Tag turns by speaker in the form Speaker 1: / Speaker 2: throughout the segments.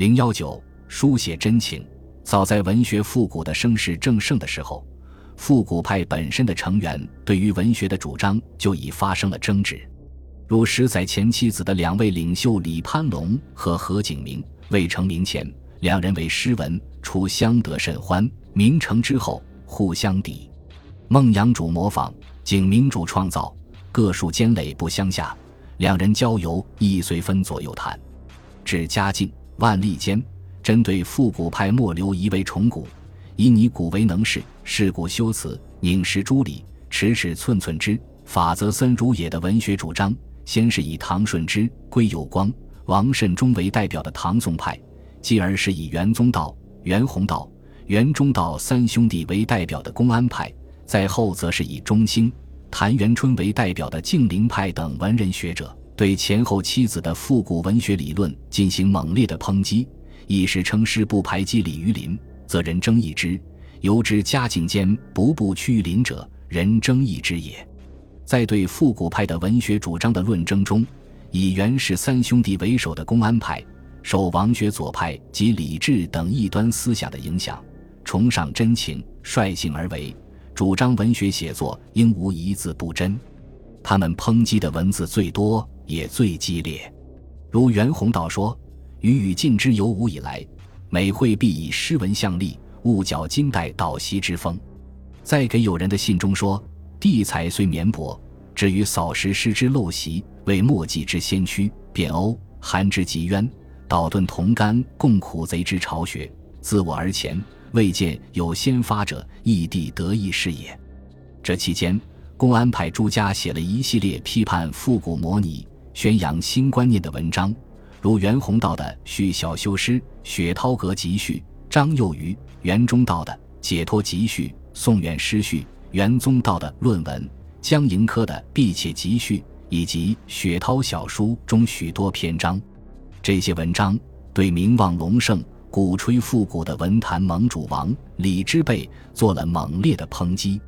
Speaker 1: 零幺九，书写真情。早在文学复古的声势正盛的时候，复古派本身的成员对于文学的主张就已发生了争执。如十载前妻子的两位领袖李攀龙和何景明，未成名前，两人为诗文，初相得甚欢；名成之后，互相抵。孟阳主模仿，景明主创造，各树尖垒不相下。两人交游亦随分左右谈。至嘉靖、万历间，针对复古派末流一为重古，以拟古为能事，事古修辞，拧实诸理，尺尺寸寸之，法则森如也的文学主张。先是以唐顺之、归有光、王慎中为代表的唐宋派，继而是以元宗道、袁宏道、袁中道三兄弟为代表的公安派，再后则是以中兴、谭元春为代表的静陵派等文人学者，对前后妻子的复古文学理论进行猛烈的抨击。一时称师不排挤李于林，则人争议之；由之嘉靖间不步趋于林者，人争议之也。在对复古派的文学主张的论争中，以袁氏三兄弟为首的公安派受王学左派及李治等异端思想的影响，崇尚真情，率性而为，主张文学写作应无一字不真。他们抨击的文字最多，也最激烈。如袁宏道说：“予与晋之有武以来，每会必以诗文相立，勿矫金代倒袭之风。”在给友人的信中说。地才虽绵薄，至于扫石失之陋习，为墨迹之先驱，卞欧韩之极渊，导遁同甘共苦贼之巢穴。自我而前，未见有先发者，异地得意是也。这期间，公安派朱家写了一系列批判复古模拟、宣扬新观念的文章，如袁宏道的《续小修诗》，雪涛阁集序；张幼瑜、袁中道的《解脱集序》，宋元诗序。元宗道的论文，江盈科的《毕且集序》，以及雪涛小书中许多篇章，这些文章对名望隆盛、鼓吹复古的文坛盟主王李之辈做了猛烈的抨击。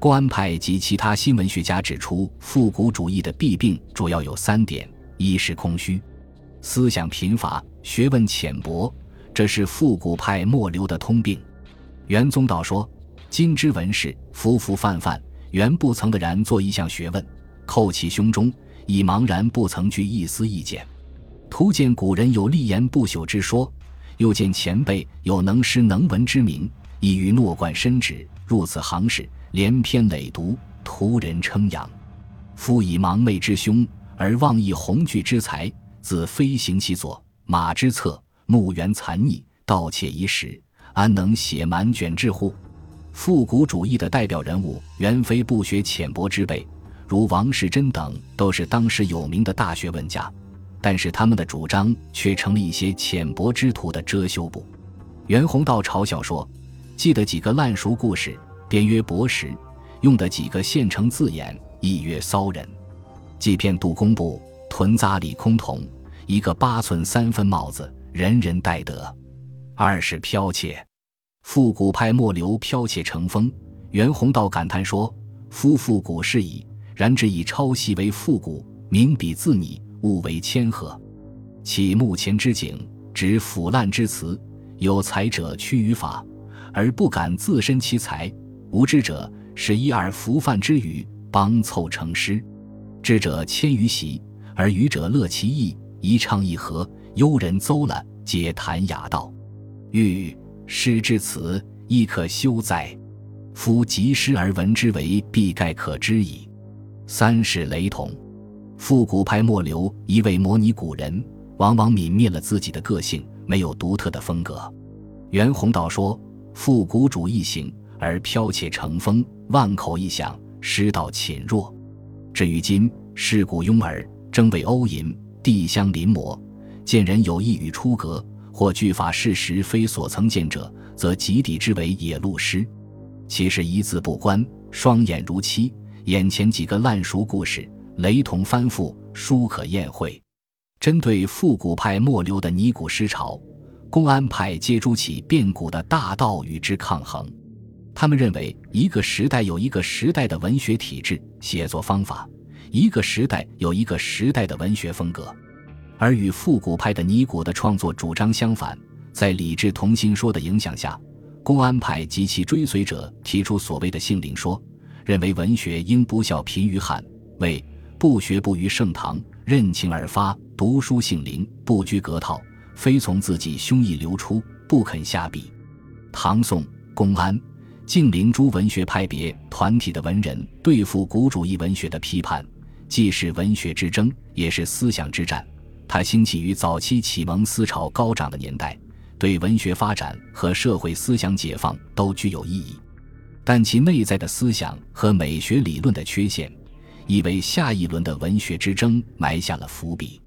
Speaker 1: 公安派及其他新文学家指出，复古主义的弊病主要有三点：一是空虚，思想贫乏，学问浅薄，这是复古派末流的通病。元宗道说。今之文士浮浮泛泛，原不曾的然做一项学问，扣其胸中，已茫然不曾具一丝意见。图见古人有立言不朽之说，又见前辈有能诗能文之名，亦于诺冠深职，入此行史，连篇累牍，徒人称扬。夫以盲昧之凶，而妄议宏巨之才，自飞行其左，马之侧，目圆残逆，盗窃遗时，安能写满卷志乎？复古主义的代表人物原非不学浅薄之辈，如王世贞等都是当时有名的大学问家，但是他们的主张却成了一些浅薄之徒的遮羞布。袁宏道嘲笑说：“记得几个烂熟故事，便曰博识；用的几个现成字眼，亦曰骚人。即骗杜工部屯扎李空同，一个八寸三分帽子，人人戴得。二是剽窃。”复古派末流剽窃成风，袁宏道感叹说：“夫复古是矣，然之以抄袭为复古，名比自拟，物为谦和。其目前之景，指腐烂之词，有才者趋于法，而不敢自身其才；无知者使一二浮泛之语，帮凑成诗。知者谦于习，而愚者乐其意，一唱一和，幽人邹了，皆谈雅道。欲。”诗至此亦可修哉？夫及诗而闻之为，必盖可知矣。三是雷同，复古派末流一味模拟古人，往往泯灭了自己的个性，没有独特的风格。袁宏道说：“复古主义行而剽窃成风，万口一响，诗道侵弱。至于今，世故拥耳，争为欧淫，地相临摹，见人有意与出格。”或句法事实非所曾见者，则极抵之为野路诗。其实一字不关，双眼如漆。眼前几个烂熟故事，雷同翻覆，殊可验会。针对复古派末流的拟古诗潮，公安派皆诸起变古的大道与之抗衡。他们认为，一个时代有一个时代的文学体制、写作方法；一个时代有一个时代的文学风格。而与复古派的尼古的创作主张相反，在理智同心说的影响下，公安派及其追随者提出所谓的性灵说，认为文学应不孝贫于汉，为不学不于盛唐，任情而发，读书性灵，不拘格套，非从自己胸臆流出，不肯下笔。唐宋公安、静陵诸文学派别团体的文人对付古主义文学的批判，既是文学之争，也是思想之战。它兴起于早期启蒙思潮高涨的年代，对文学发展和社会思想解放都具有意义，但其内在的思想和美学理论的缺陷，已为下一轮的文学之争埋下了伏笔。